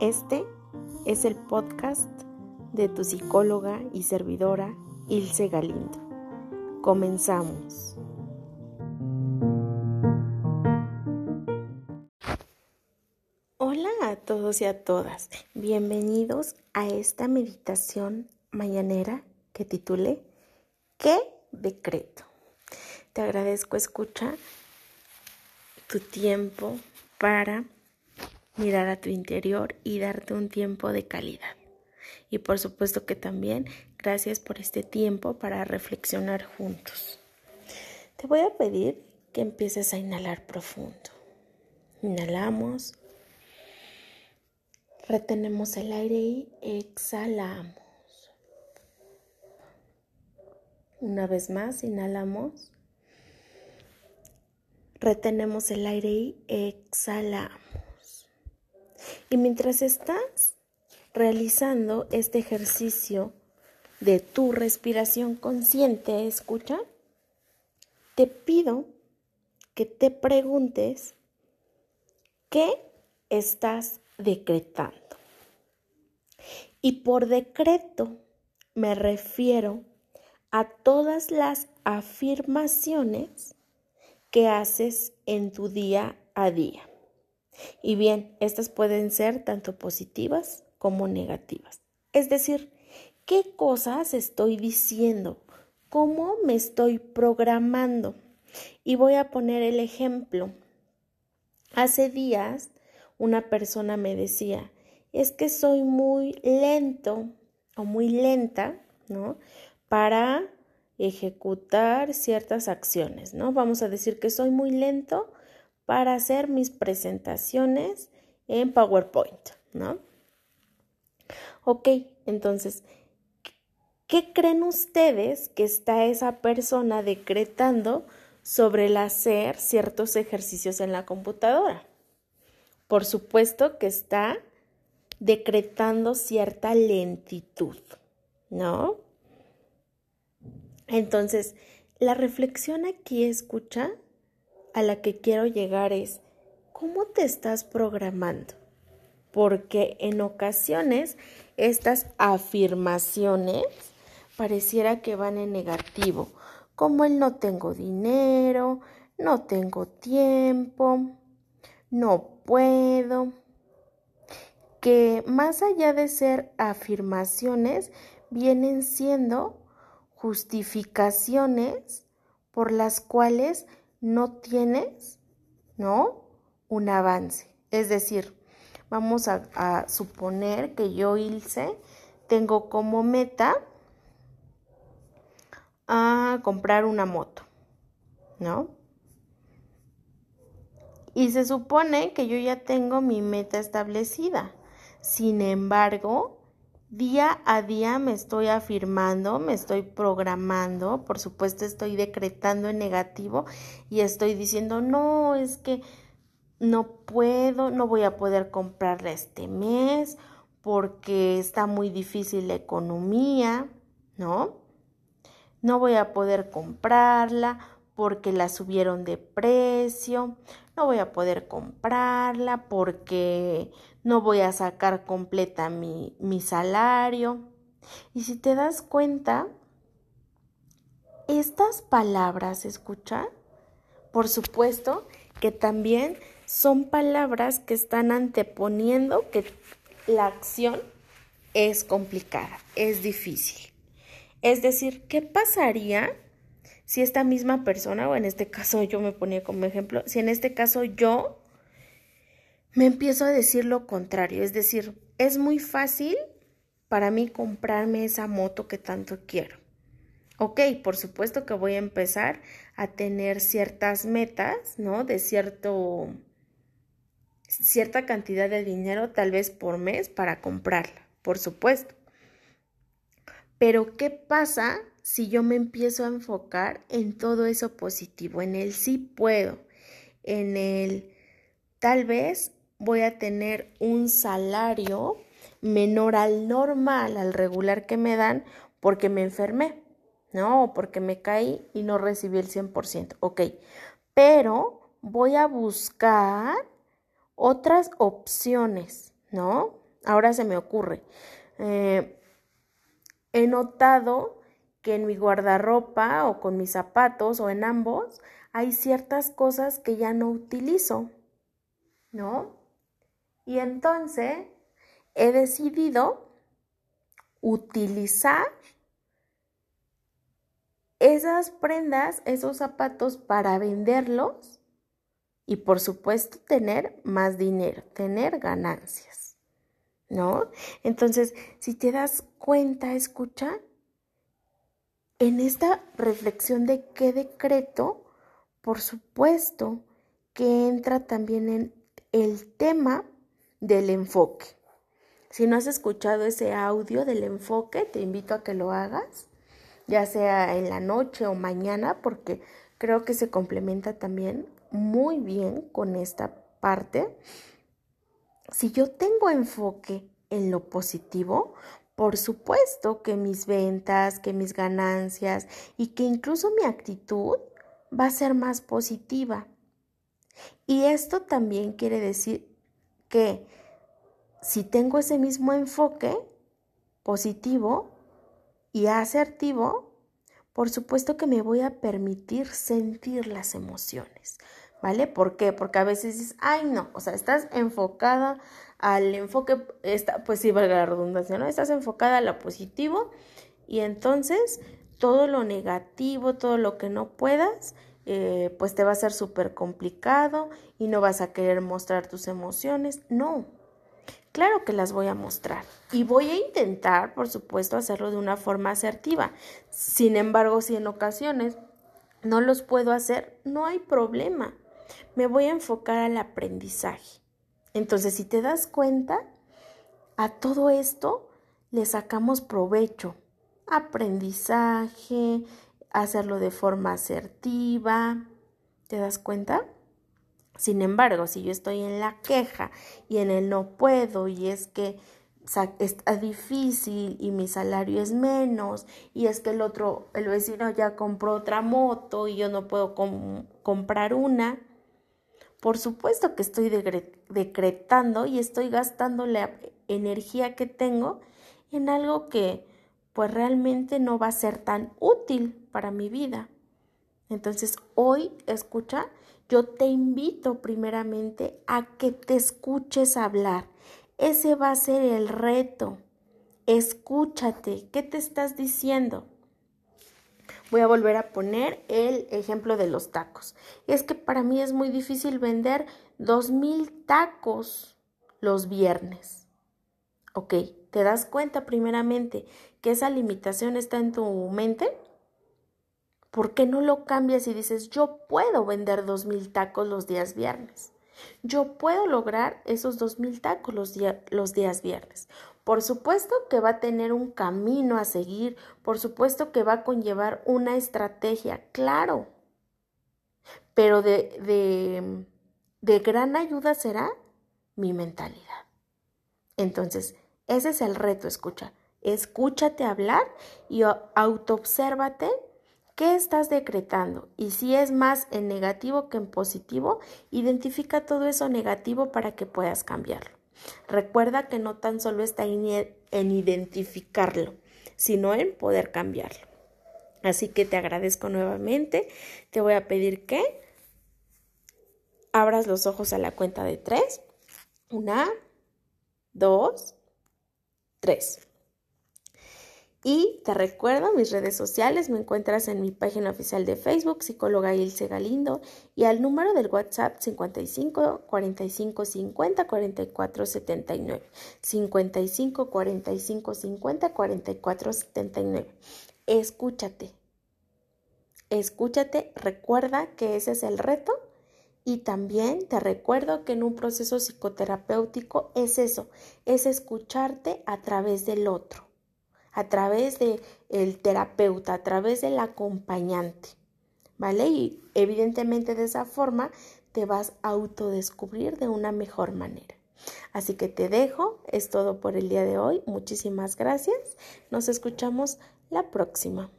Este es el podcast de tu psicóloga y servidora Ilse Galindo. Comenzamos. Hola a todos y a todas. Bienvenidos a esta meditación mañanera que titulé ¿Qué decreto? Te agradezco escucha tu tiempo para mirar a tu interior y darte un tiempo de calidad. Y por supuesto que también gracias por este tiempo para reflexionar juntos. Te voy a pedir que empieces a inhalar profundo. Inhalamos, retenemos el aire y exhalamos. Una vez más, inhalamos, retenemos el aire y exhalamos. Y mientras estás realizando este ejercicio de tu respiración consciente, escucha, te pido que te preguntes qué estás decretando. Y por decreto me refiero a todas las afirmaciones que haces en tu día a día. Y bien, estas pueden ser tanto positivas como negativas. Es decir, ¿qué cosas estoy diciendo? ¿Cómo me estoy programando? Y voy a poner el ejemplo. Hace días una persona me decía, es que soy muy lento o muy lenta, ¿no? Para ejecutar ciertas acciones, ¿no? Vamos a decir que soy muy lento para hacer mis presentaciones en PowerPoint, ¿no? Ok, entonces, ¿qué creen ustedes que está esa persona decretando sobre el hacer ciertos ejercicios en la computadora? Por supuesto que está decretando cierta lentitud, ¿no? Entonces, la reflexión aquí escucha a la que quiero llegar es, ¿cómo te estás programando? Porque en ocasiones estas afirmaciones pareciera que van en negativo, como el no tengo dinero, no tengo tiempo, no puedo, que más allá de ser afirmaciones, vienen siendo justificaciones por las cuales no tienes, ¿no? Un avance. Es decir, vamos a, suponer que yo, Ilse, tengo como meta a comprar una moto, ¿no? Y se supone que yo ya tengo mi meta establecida. Sin embargo, Día a día me estoy afirmando, me estoy programando, por supuesto estoy decretando en negativo y estoy diciendo, no, es que no puedo, no voy a poder comprarla este mes porque está muy difícil la economía, ¿no? No voy a poder comprarla porque la subieron de precio, no voy a poder comprarla porque no voy a sacar completa mi, mi salario. Y si te das cuenta, estas palabras, escucha, por supuesto que también son palabras que están anteponiendo que la acción es complicada, es difícil. Es decir, ¿qué pasaría si esta misma persona, o en este caso yo me ponía como ejemplo, si en este caso yo me empiezo a decir lo contrario, es decir, es muy fácil para mí comprarme esa moto que tanto quiero. Ok, por supuesto que voy a empezar a tener ciertas metas, ¿no? De cierto, cierta cantidad de dinero tal vez por mes para comprarla, por supuesto. Pero ¿qué pasa si yo me empiezo a enfocar en todo eso positivo, en el sí puedo, en el tal vez voy a tener un salario menor al normal, al regular que me dan, porque me enfermé, ¿no? Porque me caí y no recibí el 100%. Ok, pero voy a buscar otras opciones, ¿no? Ahora se me ocurre. Eh, he notado que en mi guardarropa o con mis zapatos o en ambos hay ciertas cosas que ya no utilizo, ¿no? Y entonces he decidido utilizar esas prendas, esos zapatos para venderlos y por supuesto tener más dinero, tener ganancias, ¿no? Entonces, si te das cuenta, escucha, en esta reflexión de qué decreto, por supuesto que entra también en el tema del enfoque. Si no has escuchado ese audio del enfoque, te invito a que lo hagas, ya sea en la noche o mañana, porque creo que se complementa también muy bien con esta parte. Si yo tengo enfoque en lo positivo, por supuesto que mis ventas, que mis ganancias y que incluso mi actitud va a ser más positiva. Y esto también quiere decir que si tengo ese mismo enfoque positivo y asertivo, por supuesto que me voy a permitir sentir las emociones, ¿vale? ¿Por qué? Porque a veces dices, ay no, o sea, estás enfocada al enfoque, está, pues sí, valga la redundancia, ¿no? Estás enfocada a lo positivo y entonces todo lo negativo, todo lo que no puedas, eh, pues te va a ser súper complicado y no vas a querer mostrar tus emociones. No, claro que las voy a mostrar y voy a intentar, por supuesto, hacerlo de una forma asertiva. Sin embargo, si en ocasiones no los puedo hacer, no hay problema. Me voy a enfocar al aprendizaje. Entonces, si te das cuenta, a todo esto le sacamos provecho. Aprendizaje, hacerlo de forma asertiva. ¿Te das cuenta? Sin embargo, si yo estoy en la queja y en el no puedo y es que está difícil y mi salario es menos y es que el otro, el vecino ya compró otra moto y yo no puedo comprar una, por supuesto que estoy decretando y estoy gastando la energía que tengo en algo que pues realmente no va a ser tan útil para mi vida. Entonces hoy, escucha, yo te invito primeramente a que te escuches hablar. Ese va a ser el reto. Escúchate, ¿qué te estás diciendo? Voy a volver a poner el ejemplo de los tacos. Es que para mí es muy difícil vender dos mil tacos los viernes. Ok, ¿te das cuenta primeramente que esa limitación está en tu mente? ¿Por qué no lo cambias y dices, yo puedo vender dos mil tacos los días viernes? Yo puedo lograr esos dos mil tacos los, los días viernes. Por supuesto que va a tener un camino a seguir, por supuesto que va a conllevar una estrategia, claro. Pero de, de, gran ayuda será mi mentalidad. Entonces, ese es el reto, escucha. Escúchate hablar y autoobsérvate qué estás decretando. Y si es más en negativo que en positivo, identifica todo eso negativo para que puedas cambiarlo. Recuerda que no tan solo está en identificarlo, sino en poder cambiarlo. Así que te agradezco nuevamente. Te voy a pedir que abras los ojos a la cuenta de tres. Una, dos, tres. Y te recuerdo, mis redes sociales me encuentras en mi página oficial de Facebook, psicóloga Ilse Galindo, y al número del WhatsApp 55 45 50 44 79. 55 45 50 44 79. Escúchate. Escúchate, recuerda que ese es el reto y también te recuerdo que en un proceso psicoterapéutico es eso, es escucharte a través del otro a través de el terapeuta, a través del acompañante, ¿vale? Y evidentemente de esa forma te vas a autodescubrir de una mejor manera. Así que te dejo, es todo por el día de hoy. Muchísimas gracias. Nos escuchamos la próxima.